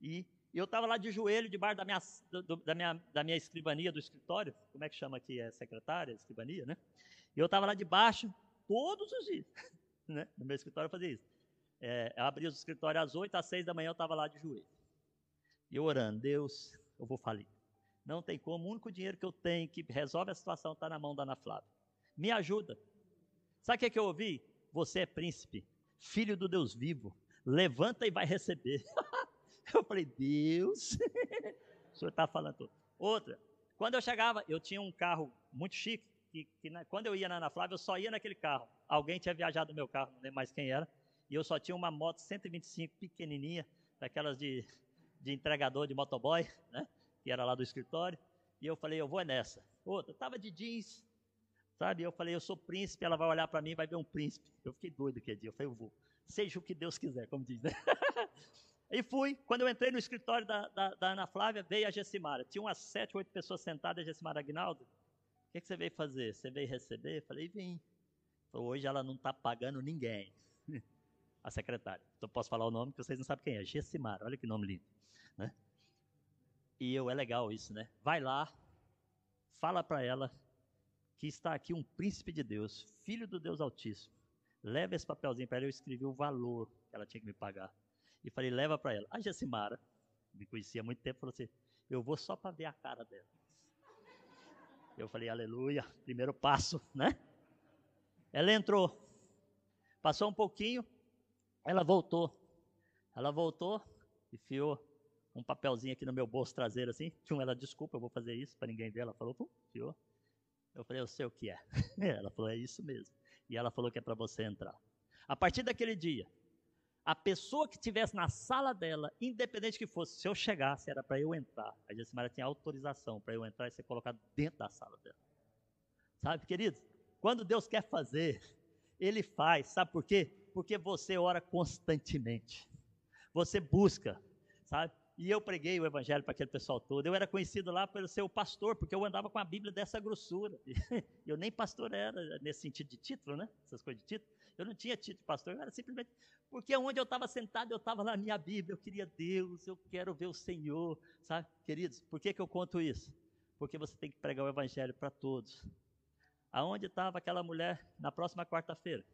E eu estava lá de joelho, debaixo da minha, do, da, minha, da minha escrivania, do escritório, como é que chama aqui? É secretária, escrivania, né? E eu estava lá debaixo todos os dias, né? No meu escritório eu fazia isso. É, eu abria o escritório às 8, às 6 da manhã eu estava lá de joelho. E orando, Deus, eu vou falir. Não tem como, o único dinheiro que eu tenho que resolve a situação está na mão da Ana Flávia. Me ajuda. Sabe o que, é que eu ouvi? Você é príncipe, filho do Deus vivo. Levanta e vai receber. eu falei, Deus, o senhor está falando tudo. Outra, quando eu chegava, eu tinha um carro muito chique, que, que na, quando eu ia na Ana Flávia, eu só ia naquele carro. Alguém tinha viajado no meu carro, não lembro mais quem era, e eu só tinha uma moto 125 pequenininha, daquelas de, de entregador de motoboy, né? que era lá do escritório, e eu falei, eu vou nessa. Outra, estava de jeans, sabe? Eu falei, eu sou príncipe, ela vai olhar para mim e vai ver um príncipe. Eu fiquei doido aquele dia, eu falei, eu vou. Seja o que Deus quiser, como diz, né? e fui, quando eu entrei no escritório da, da, da, Ana Flávia, veio a Gessimara. Tinha umas sete, oito pessoas sentadas, a Gessimara Aguinaldo, o que, que você veio fazer? Você veio receber? Eu falei, vim. Falei, hoje ela não está pagando ninguém. A secretária. Então posso falar o nome que vocês não sabem quem é. Gessimara, olha que nome lindo. Né? E eu, é legal isso, né? Vai lá, fala para ela que está aqui um príncipe de Deus, filho do Deus Altíssimo. Leva esse papelzinho para ela, eu escrevi o valor que ela tinha que me pagar. E falei, leva para ela. A Gessimara, me conhecia há muito tempo, falou assim, eu vou só para ver a cara dela. Eu falei, aleluia, primeiro passo, né? Ela entrou. Passou um pouquinho, ela voltou. Ela voltou, enfiou um papelzinho aqui no meu bolso traseiro assim. Tinha ela, desculpa, eu vou fazer isso para ninguém ver. Ela falou, pum, enfiou. Eu falei, eu sei o que é. ela falou, é isso mesmo. E ela falou que é para você entrar. A partir daquele dia, a pessoa que estivesse na sala dela, independente que fosse, se eu chegasse, era para eu entrar. A Jessimara tinha autorização para eu entrar e ser colocado dentro da sala dela. Sabe, queridos? Quando Deus quer fazer, Ele faz. Sabe por quê? Porque você ora constantemente. Você busca, sabe? E eu preguei o evangelho para aquele pessoal todo. Eu era conhecido lá pelo ser o pastor, porque eu andava com a Bíblia dessa grossura. Eu nem pastor era, nesse sentido de título, né? Essas coisas de título. Eu não tinha título de pastor, eu era simplesmente. Porque onde eu estava sentado, eu estava na minha Bíblia. Eu queria Deus, eu quero ver o Senhor. Sabe, queridos, por que, que eu conto isso? Porque você tem que pregar o evangelho para todos. Aonde estava aquela mulher na próxima quarta-feira?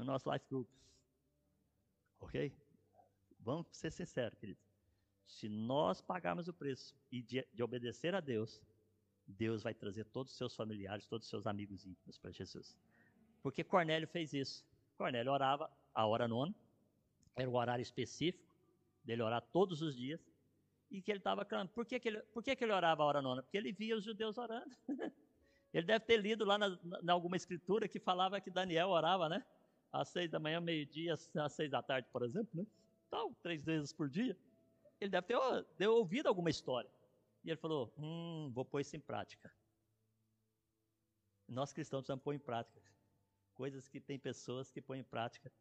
No nosso life group. Ok? Vamos ser sinceros, queridos. Se nós pagarmos o preço e de, de obedecer a Deus, Deus vai trazer todos os seus familiares, todos os seus amigos íntimos para Jesus. Porque Cornélio fez isso. Cornélio orava a hora nona, era o horário específico dele orar todos os dias, e que ele estava clamando. Por, que, que, ele, por que, que ele orava a hora nona? Porque ele via os judeus orando. ele deve ter lido lá na, na, alguma escritura que falava que Daniel orava, né? Às seis da manhã, meio-dia, às seis da tarde, por exemplo, né? Então, três vezes por dia ele deve ter, ouvido alguma história. E ele falou: Hum, vou pôr isso em prática. Nós cristãos precisamos pôr em prática coisas que tem pessoas que põem em prática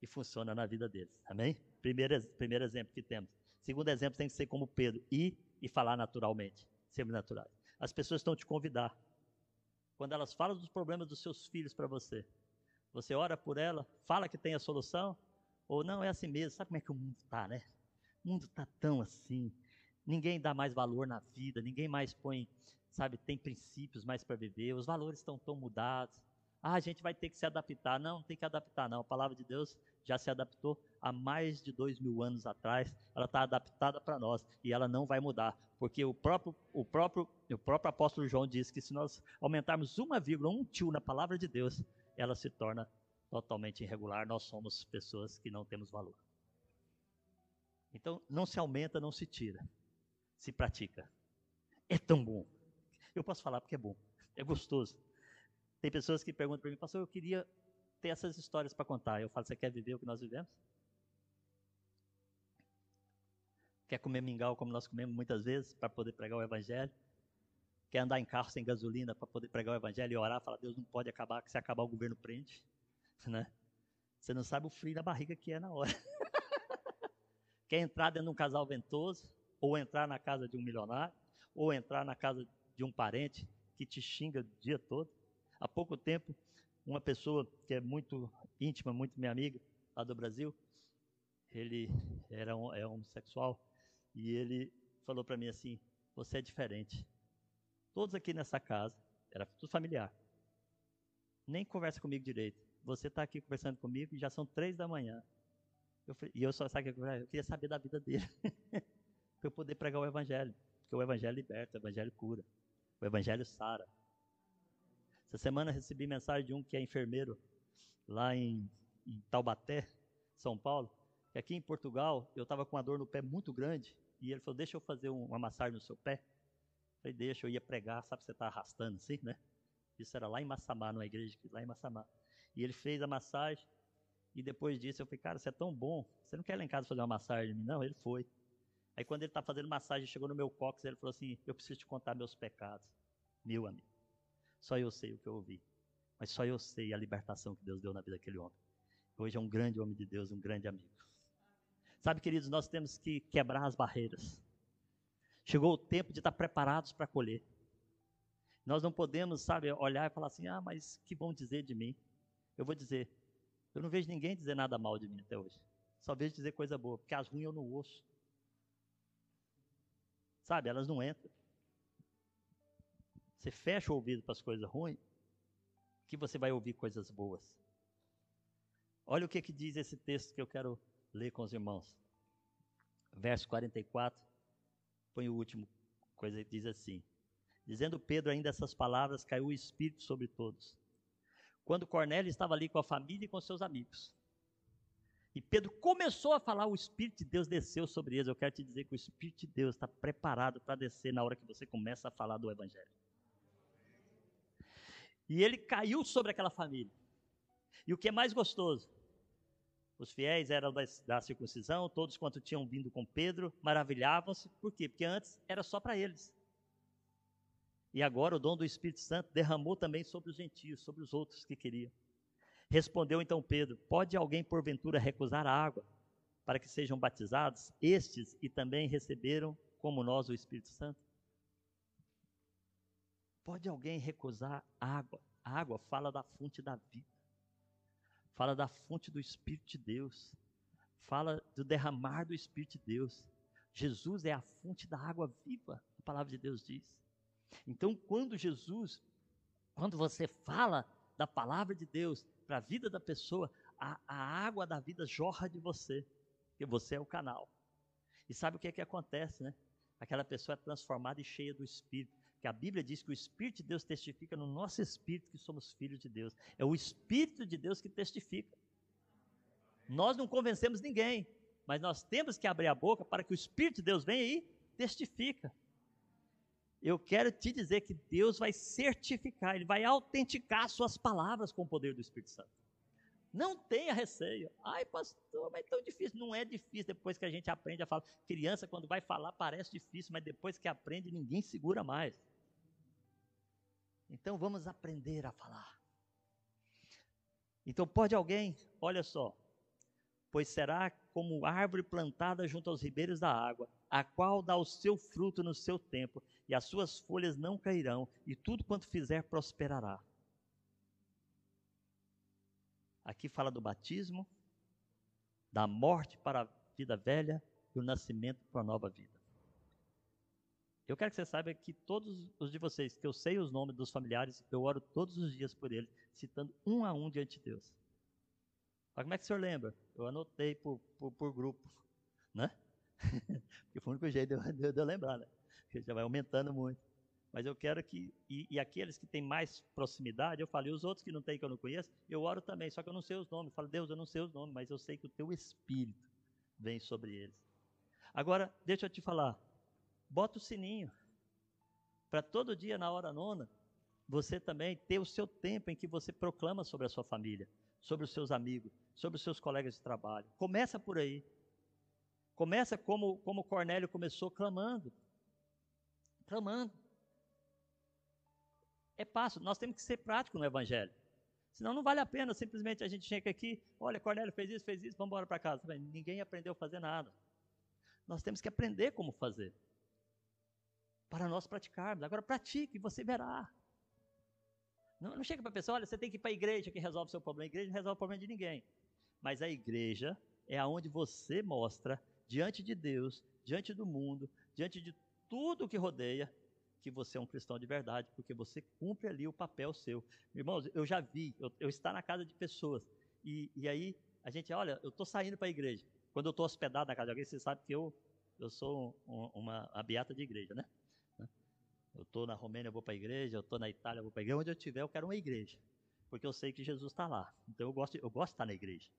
e funciona na vida deles. Amém? Primeiro, primeiro exemplo que temos. Segundo exemplo tem que ser como Pedro: ir e falar naturalmente, sempre naturais. As pessoas estão te convidar. Quando elas falam dos problemas dos seus filhos para você, você ora por ela, fala que tem a solução, ou não é assim mesmo. Sabe como é que o mundo está, né? O mundo está tão assim. Ninguém dá mais valor na vida, ninguém mais põe, sabe, tem princípios mais para viver, os valores estão tão mudados. Ah, a gente vai ter que se adaptar. Não, não tem que adaptar, não. A palavra de Deus já se adaptou há mais de dois mil anos atrás. Ela está adaptada para nós e ela não vai mudar, porque o próprio, o próprio, o próprio apóstolo João diz que se nós aumentarmos uma vírgula, um tio na palavra de Deus, ela se torna totalmente irregular. Nós somos pessoas que não temos valor. Então, não se aumenta, não se tira. Se pratica. É tão bom. Eu posso falar porque é bom. É gostoso. Tem pessoas que perguntam para mim, pastor, eu queria ter essas histórias para contar. Eu falo, você quer viver o que nós vivemos? Quer comer mingau como nós comemos muitas vezes para poder pregar o evangelho? Quer andar em carro sem gasolina para poder pregar o evangelho e orar, falar, Deus não pode acabar, que se acabar o governo prende, né? Você não sabe o frio da barriga que é na hora. Quer entrar dentro de um casal ventoso, ou entrar na casa de um milionário, ou entrar na casa de um parente que te xinga o dia todo. Há pouco tempo, uma pessoa que é muito íntima, muito minha amiga, lá do Brasil, ele era um, é homossexual, e ele falou para mim assim: Você é diferente. Todos aqui nessa casa, era tudo familiar, nem conversa comigo direito. Você está aqui conversando comigo e já são três da manhã. Eu falei, e eu só sabe, eu queria saber da vida dele, para eu poder pregar o evangelho, porque o evangelho liberta, o evangelho cura, o evangelho sara. Essa semana recebi mensagem de um que é enfermeiro lá em, em Taubaté, São Paulo, que aqui em Portugal eu estava com uma dor no pé muito grande e ele falou: Deixa eu fazer uma massagem no seu pé. Falei: Deixa, eu ia pregar, sabe, você está arrastando assim, né? Isso era lá em Massamá, numa igreja lá em Massamá. E ele fez a massagem e depois disso eu falei: Cara, você é tão bom, você não quer ir lá em casa fazer uma massagem em mim? Não, ele foi. Aí quando ele está fazendo massagem, chegou no meu cóccix, ele falou assim: Eu preciso te contar meus pecados. Meu amigo, só eu sei o que eu ouvi. Mas só eu sei a libertação que Deus deu na vida daquele homem. Hoje é um grande homem de Deus, um grande amigo. Sabe, queridos, nós temos que quebrar as barreiras. Chegou o tempo de estar preparados para colher. Nós não podemos, sabe, olhar e falar assim: ah, mas que vão dizer de mim? Eu vou dizer: eu não vejo ninguém dizer nada mal de mim até hoje. Só vejo dizer coisa boa, porque as ruins eu não ouço. Sabe, elas não entram. Você fecha o ouvido para as coisas ruins, que você vai ouvir coisas boas. Olha o que, que diz esse texto que eu quero ler com os irmãos. Verso 44, põe o último coisa que diz assim: Dizendo Pedro ainda essas palavras, caiu o Espírito sobre todos. Quando Cornélio estava ali com a família e com seus amigos. E Pedro começou a falar, o Espírito de Deus desceu sobre eles. Eu quero te dizer que o Espírito de Deus está preparado para descer na hora que você começa a falar do Evangelho. E ele caiu sobre aquela família. E o que é mais gostoso, os fiéis eram da, da circuncisão, todos quanto tinham vindo com Pedro, maravilhavam-se. Por quê? Porque antes era só para eles. E agora o dom do Espírito Santo derramou também sobre os gentios, sobre os outros que queriam. Respondeu então Pedro: Pode alguém porventura recusar a água para que sejam batizados estes e também receberam como nós o Espírito Santo? Pode alguém recusar água? A água fala da fonte da vida fala da fonte do Espírito de Deus, fala do derramar do Espírito de Deus. Jesus é a fonte da água viva, a palavra de Deus diz. Então, quando Jesus, quando você fala da palavra de Deus para a vida da pessoa, a, a, água da vida jorra de você, porque você é o canal. E sabe o que é que acontece, né? Aquela pessoa é transformada e cheia do Espírito que a Bíblia diz que o Espírito de Deus testifica no nosso espírito que somos filhos de Deus. É o Espírito de Deus que testifica. Nós não convencemos ninguém, mas nós temos que abrir a boca para que o Espírito de Deus venha e testifica. Eu quero te dizer que Deus vai certificar, Ele vai autenticar suas palavras com o poder do Espírito Santo. Não tenha receio. Ai, pastor, mas é tão difícil. Não é difícil depois que a gente aprende a falar. Criança, quando vai falar, parece difícil, mas depois que aprende, ninguém segura mais. Então vamos aprender a falar. Então pode alguém, olha só, pois será como árvore plantada junto aos ribeiros da água, a qual dá o seu fruto no seu tempo, e as suas folhas não cairão, e tudo quanto fizer prosperará. Aqui fala do batismo, da morte para a vida velha e o nascimento para a nova vida. Eu quero que você saiba que todos os de vocês, que eu sei os nomes dos familiares, eu oro todos os dias por eles, citando um a um diante de Deus. Mas como é que o senhor lembra? Eu anotei por, por, por grupo, né? Porque foi o único jeito de eu, de eu lembrar, né? Porque já vai aumentando muito. Mas eu quero que, e, e, aqueles que têm mais proximidade, eu falo, e os outros que não têm, que eu não conheço, eu oro também, só que eu não sei os nomes. Eu falo, Deus, eu não sei os nomes, mas eu sei que o teu Espírito vem sobre eles. Agora, deixa eu te falar, bota o sininho. Para todo dia, na hora nona, você também ter o seu tempo em que você proclama sobre a sua família, sobre os seus amigos, sobre os seus colegas de trabalho. Começa por aí. Começa como, como Cornélio começou, clamando. Clamando. É fácil, nós temos que ser práticos no Evangelho. Senão não vale a pena simplesmente a gente chega aqui, olha, Cornélio fez isso, fez isso, vamos embora para casa. Ninguém aprendeu a fazer nada. Nós temos que aprender como fazer para nós praticarmos. Agora pratique, você verá. Não, não chega para a pessoa, olha, você tem que ir para a igreja que resolve o seu problema. A igreja não resolve o problema de ninguém. Mas a igreja é aonde você mostra diante de Deus, diante do mundo, diante de tudo que rodeia, que você é um cristão de verdade, porque você cumpre ali o papel seu. Irmãos, eu já vi, eu, eu estar na casa de pessoas, e, e aí a gente, olha, eu estou saindo para a igreja. Quando eu estou hospedado na casa de alguém, você sabe que eu, eu sou um, uma a beata de igreja, né? Eu estou na Romênia, eu vou para a igreja, eu estou na Itália, eu vou para a igreja. Onde eu estiver, eu quero uma igreja. Porque eu sei que Jesus está lá. Então eu gosto, eu gosto de estar na igreja.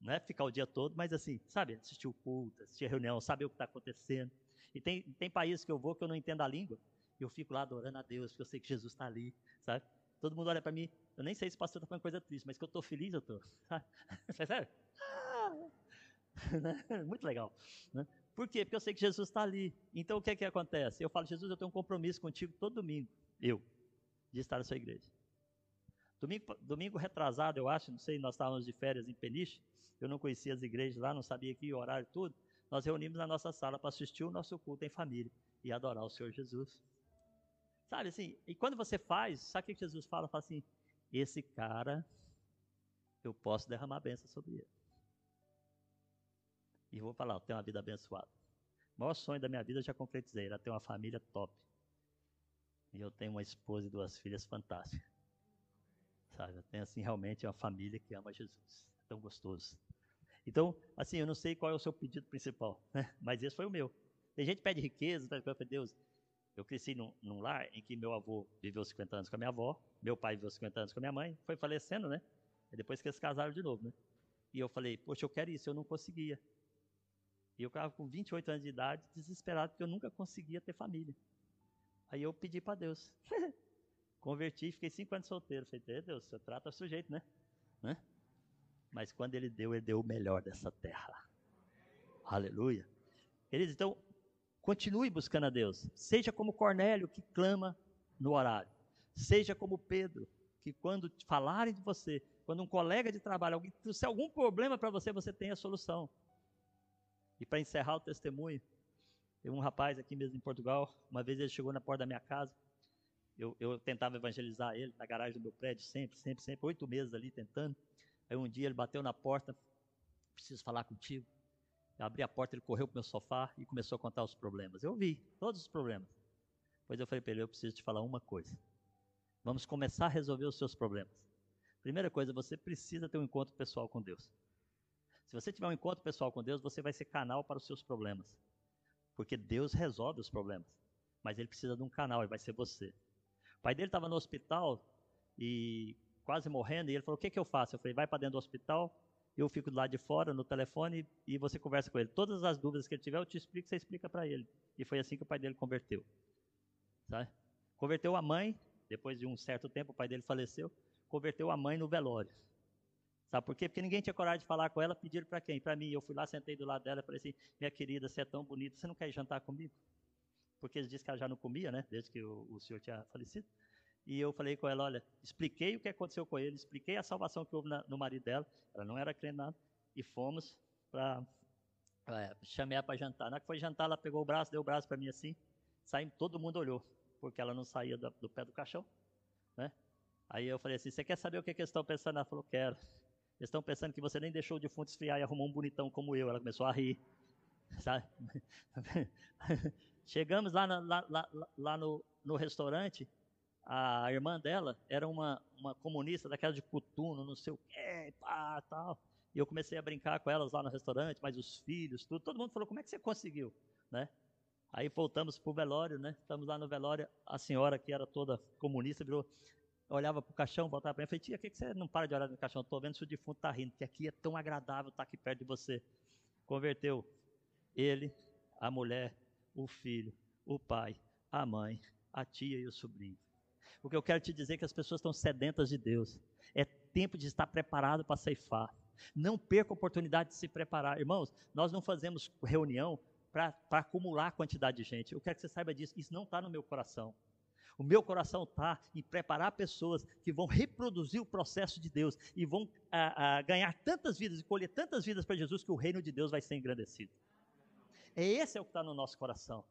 Não é ficar o dia todo, mas assim, sabe, assistir o culto, assistir a reunião, saber o que está acontecendo. E tem, tem países que eu vou que eu não entendo a língua, e eu fico lá adorando a Deus, porque eu sei que Jesus está ali, sabe? Todo mundo olha para mim, eu nem sei se o pastor está falando coisa triste, mas que eu estou feliz, eu estou. Sério? Ah, muito legal. Né? Por quê? Porque eu sei que Jesus está ali. Então o que é que acontece? Eu falo, Jesus, eu tenho um compromisso contigo todo domingo, eu, de estar na sua igreja. Domingo, domingo retrasado, eu acho, não sei, nós estávamos de férias em Peniche, eu não conhecia as igrejas lá, não sabia que horário tudo. Nós reunimos na nossa sala para assistir o nosso culto em família e adorar o Senhor Jesus. Sabe assim, e quando você faz, sabe o que Jesus fala? Fala assim: esse cara, eu posso derramar bênção sobre ele. E vou falar, eu tenho uma vida abençoada. O maior sonho da minha vida eu já concretizei, era ter uma família top. E eu tenho uma esposa e duas filhas fantásticas. Sabe, eu tenho assim realmente uma família que ama Jesus. É tão gostoso. Então, assim, eu não sei qual é o seu pedido principal, né? mas esse foi o meu. Tem gente que pede riqueza, pede para Deus. Eu cresci num, num, lar em que meu avô viveu 50 anos com a minha avó, meu pai viveu 50 anos com a minha mãe, foi falecendo, né? E depois que eles casaram de novo, né? E eu falei, poxa, eu quero isso, eu não conseguia. E eu estava com 28 anos de idade, desesperado, porque eu nunca conseguia ter família. Aí eu pedi para Deus. Converti, fiquei cinco anos solteiro. Falei, Deus, você trata sujeito, né? né? Mas quando ele deu, ele deu o melhor dessa terra. Aleluia. Eles então, continue buscando a Deus. Seja como Cornélio, que clama no horário. Seja como Pedro, que quando falarem de você, quando um colega de trabalho, alguém trouxer algum problema para você, você tem a solução. E para encerrar o testemunho, tem um rapaz aqui mesmo em Portugal, uma vez ele chegou na porta da minha casa, eu, eu tentava evangelizar ele na garagem do meu prédio, sempre, sempre, sempre, oito meses ali tentando. Aí um dia ele bateu na porta, preciso falar contigo. Eu abri a porta, ele correu para o meu sofá e começou a contar os problemas. Eu ouvi todos os problemas. Depois eu falei para ele, eu preciso te falar uma coisa. Vamos começar a resolver os seus problemas. Primeira coisa, você precisa ter um encontro pessoal com Deus. Se você tiver um encontro pessoal com Deus, você vai ser canal para os seus problemas. Porque Deus resolve os problemas. Mas ele precisa de um canal e vai ser você. O pai dele estava no hospital e quase morrendo, e ele falou: O que, que eu faço? Eu falei: Vai para dentro do hospital, eu fico do lado de fora no telefone e você conversa com ele. Todas as dúvidas que ele tiver, eu te explico, você explica para ele. E foi assim que o pai dele converteu. Sabe? Converteu a mãe, depois de um certo tempo, o pai dele faleceu, converteu a mãe no velório. Sabe por quê? Porque ninguém tinha coragem de falar com ela, pediram para quem? Para mim. Eu fui lá, sentei do lado dela e falei assim: Minha querida, você é tão bonita, você não quer jantar comigo? Porque eles disseram que ela já não comia, né? Desde que o, o senhor tinha falecido. E eu falei com ela: Olha, expliquei o que aconteceu com ele, expliquei a salvação que houve na, no marido dela. Ela não era crente nada. E fomos para. É, chamei ela para jantar. Na hora que foi jantar, ela pegou o braço, deu o braço para mim assim. Saímos, todo mundo olhou, porque ela não saía do, do pé do caixão. Né? Aí eu falei assim: Você quer saber o que, que eles estão pensando? Ela falou: Quero. Eles estão pensando que você nem deixou o defunto esfriar e arrumou um bonitão como eu. Ela começou a rir. Sabe? Chegamos lá, na, lá, lá, lá no, no, restaurante, a irmã dela era uma, uma comunista daquela de cutuno, não sei o quê, pá, tal. E eu comecei a brincar com elas lá no restaurante, mas os filhos, tudo. Todo mundo falou, como é que você conseguiu? Né? Aí voltamos para o velório, né? Estamos lá no velório, a senhora que era toda comunista virou, olhava para o caixão, voltava para mim, eu falei, tia, por que você não para de olhar no caixão? Estou vendo se o defunto está rindo, que aqui é tão agradável estar tá aqui perto de você. Converteu ele, a mulher, o filho, o pai, a mãe, a tia e o sobrinho. O que eu quero te dizer é que as pessoas estão sedentas de Deus. É tempo de estar preparado para ceifar. Não perca a oportunidade de se preparar. Irmãos, nós não fazemos reunião para acumular quantidade de gente. Eu quero que você saiba disso. Isso não está no meu coração. O meu coração está em preparar pessoas que vão reproduzir o processo de Deus e vão a, a, ganhar tantas vidas e colher tantas vidas para Jesus que o reino de Deus vai ser engrandecido. É esse é o que está no nosso coração.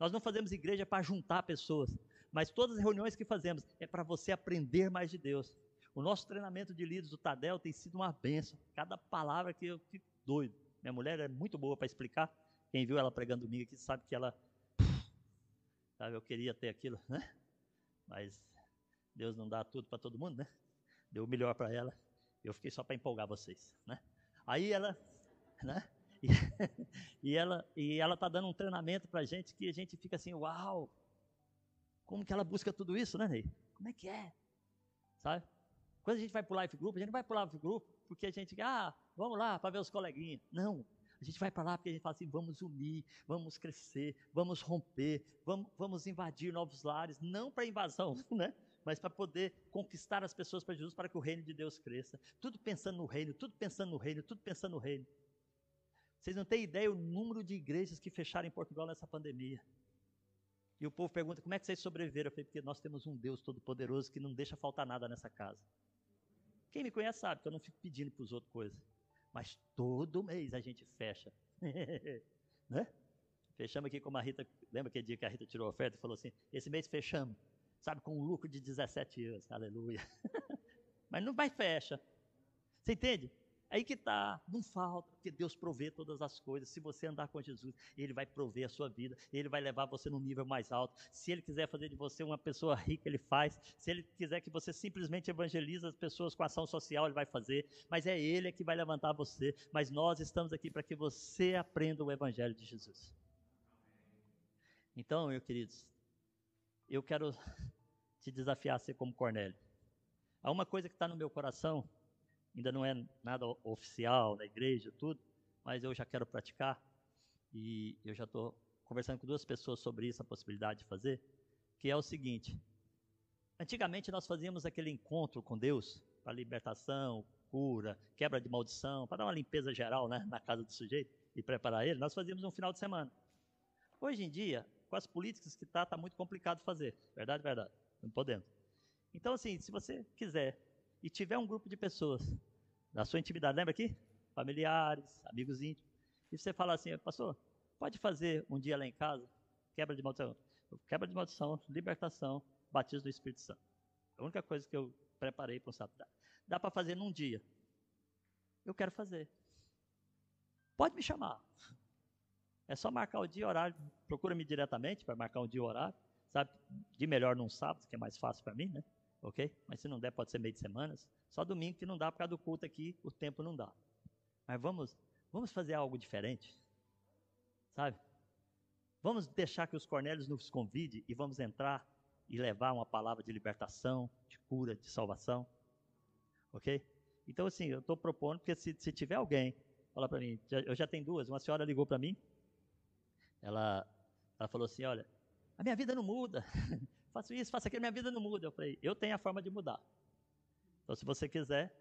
Nós não fazemos igreja para juntar pessoas, mas todas as reuniões que fazemos é para você aprender mais de Deus. O nosso treinamento de líderes do Tadel tem sido uma benção. Cada palavra que eu fico doido. Minha mulher é muito boa para explicar. Quem viu ela pregando domingo aqui sabe que ela. Sabe, eu queria ter aquilo, né? Mas Deus não dá tudo para todo mundo, né? Deu o melhor para ela. Eu fiquei só para empolgar vocês, né? Aí ela, né? E, e ela e ela tá dando um treinamento para gente que a gente fica assim, uau! Como que ela busca tudo isso, né, Ney? Como é que é? Sabe? Quando a gente vai para o Life Group, a gente não vai para o Life Group porque a gente, ah, vamos lá para ver os coleguinhas. Não. A gente vai para lá porque a gente fala assim: vamos unir, vamos crescer, vamos romper, vamos, vamos invadir novos lares, não para invasão, né? mas para poder conquistar as pessoas para Jesus, para que o reino de Deus cresça. Tudo pensando no reino, tudo pensando no reino, tudo pensando no reino. Vocês não têm ideia o número de igrejas que fecharam em Portugal nessa pandemia. E o povo pergunta: como é que vocês sobreviveram? Eu falei: porque nós temos um Deus todo-poderoso que não deixa faltar nada nessa casa. Quem me conhece sabe que eu não fico pedindo para os outros coisas. Mas todo mês a gente fecha. né? Fechamos aqui como a Rita. Lembra aquele dia que a Rita tirou a oferta e falou assim: esse mês fechamos sabe, com um lucro de 17 anos, aleluia. Mas não vai fecha. Você entende? Aí que tá, não falta, porque Deus provê todas as coisas. Se você andar com Jesus, Ele vai prover a sua vida, Ele vai levar você num nível mais alto. Se Ele quiser fazer de você uma pessoa rica, Ele faz. Se Ele quiser que você simplesmente evangelize as pessoas com ação social, Ele vai fazer. Mas é Ele que vai levantar você. Mas nós estamos aqui para que você aprenda o Evangelho de Jesus. Então, meus queridos, eu quero te desafiar a ser como Cornélio. Há uma coisa que está no meu coração, ainda não é nada oficial da igreja, tudo, mas eu já quero praticar e eu já estou conversando com duas pessoas sobre isso, a possibilidade de fazer, que é o seguinte: antigamente nós fazíamos aquele encontro com Deus para libertação, cura, quebra de maldição, para dar uma limpeza geral né, na casa do sujeito e preparar ele, nós fazíamos um final de semana. Hoje em dia, com as políticas que está, está muito complicado fazer. Verdade, verdade. Não podemos. Então, assim, se você quiser e tiver um grupo de pessoas na sua intimidade, lembra aqui? Familiares, amigos íntimos, e você fala assim, pastor, pode fazer um dia lá em casa, quebra de maldição, quebra de maldição, libertação, batismo do Espírito Santo. A única coisa que eu preparei para o sábado. Dá, dá para fazer num dia. Eu quero fazer. Pode me chamar. É só marcar o dia e horário. Procura-me diretamente para marcar um dia e horário sabe? De melhor num sábado, que é mais fácil para mim, né? Ok? Mas se não der, pode ser meio de semanas. Só domingo que não dá por causa do culto aqui, o tempo não dá. Mas vamos, vamos fazer algo diferente, sabe? Vamos deixar que os Cornélios nos convide e vamos entrar e levar uma palavra de libertação, de cura, de salvação. Ok? Então, assim, eu estou propondo, porque se, se tiver alguém, fala para mim, já, eu já tenho duas, uma senhora ligou para mim, ela, ela falou assim, olha, a minha vida não muda. faço isso, faço aquilo, minha vida não muda. Eu falei, eu tenho a forma de mudar. Então, se você quiser,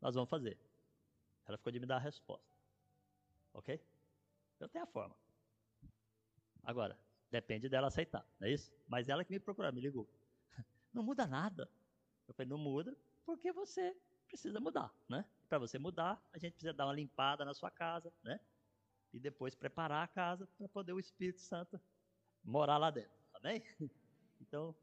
nós vamos fazer. Ela ficou de me dar a resposta. Ok? Eu tenho a forma. Agora, depende dela aceitar, não é isso? Mas ela que me procurou, me ligou. Não muda nada. Eu falei, não muda porque você precisa mudar, né? Para você mudar, a gente precisa dar uma limpada na sua casa, né? E depois preparar a casa para poder o Espírito Santo morar lá dentro, amém? Então,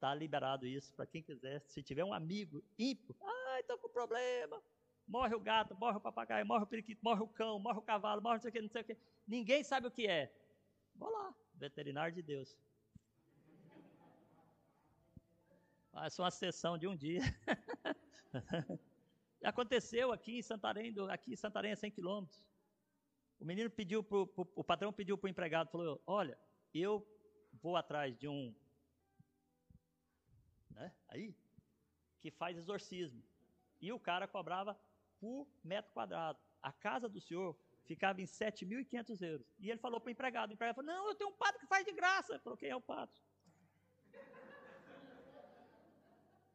tá liberado isso para quem quiser. Se tiver um amigo ímpio, ai, estou com problema. Morre o gato, morre o papagaio, morre o periquito, morre o cão, morre o cavalo, morre não sei o que, não sei o que. Ninguém sabe o que é. Vou lá, veterinário de Deus. Faz uma sessão de um dia. Aconteceu aqui em Santarém, aqui em Santarém a 100 quilômetros. O menino pediu pro, pro, o patrão pediu para o empregado, falou, olha, eu vou atrás de um, né, aí, que faz exorcismo. E o cara cobrava por metro quadrado. A casa do senhor ficava em 7.500 euros. E ele falou para o empregado, o empregado falou, não, eu tenho um padre que faz de graça. Falou, quem é o padre?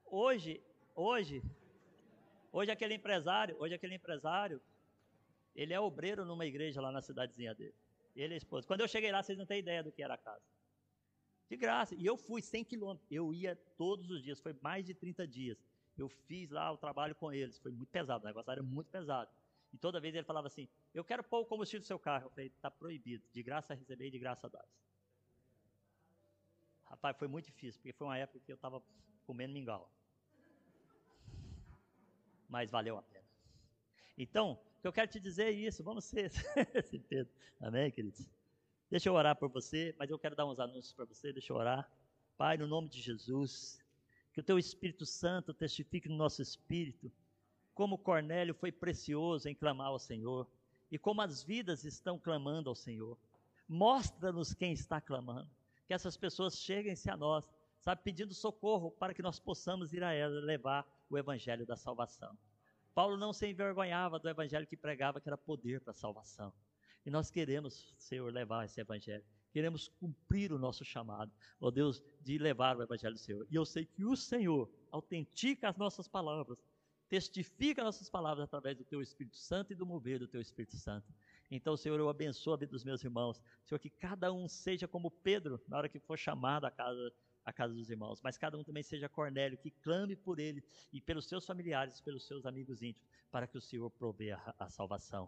Hoje, hoje, hoje aquele empresário, hoje aquele empresário, ele é obreiro numa igreja lá na cidadezinha dele. Ele e a esposa. Quando eu cheguei lá, vocês não têm ideia do que era a casa. De graça. E eu fui 100 quilômetros. Eu ia todos os dias. Foi mais de 30 dias. Eu fiz lá o trabalho com eles. Foi muito pesado. O negócio era muito pesado. E toda vez ele falava assim: Eu quero pôr o combustível do seu carro. Eu falei: Está proibido. De graça receber e de graça dar. Rapaz, foi muito difícil, porque foi uma época que eu estava comendo mingau. Mas valeu a pena. Então, o que eu quero te dizer é isso. Vamos ser. Amém, queridos? Deixa eu orar por você, mas eu quero dar uns anúncios para você. Deixa eu orar. Pai, no nome de Jesus, que o teu Espírito Santo testifique no nosso espírito como Cornélio foi precioso em clamar ao Senhor e como as vidas estão clamando ao Senhor. Mostra-nos quem está clamando que essas pessoas cheguem-se a nós, sabe, pedindo socorro para que nós possamos ir a elas levar o evangelho da salvação. Paulo não se envergonhava do evangelho que pregava, que era poder para a salvação. E nós queremos, Senhor, levar esse evangelho. Queremos cumprir o nosso chamado, ó Deus, de levar o evangelho do Senhor. E eu sei que o Senhor autentica as nossas palavras, testifica nossas palavras através do teu Espírito Santo e do mover do teu Espírito Santo. Então, Senhor, eu abençoo a vida dos meus irmãos. Senhor, que cada um seja como Pedro, na hora que for chamado à casa, à casa dos irmãos, mas cada um também seja Cornélio, que clame por ele e pelos seus familiares, pelos seus amigos íntimos, para que o Senhor provê a, a salvação,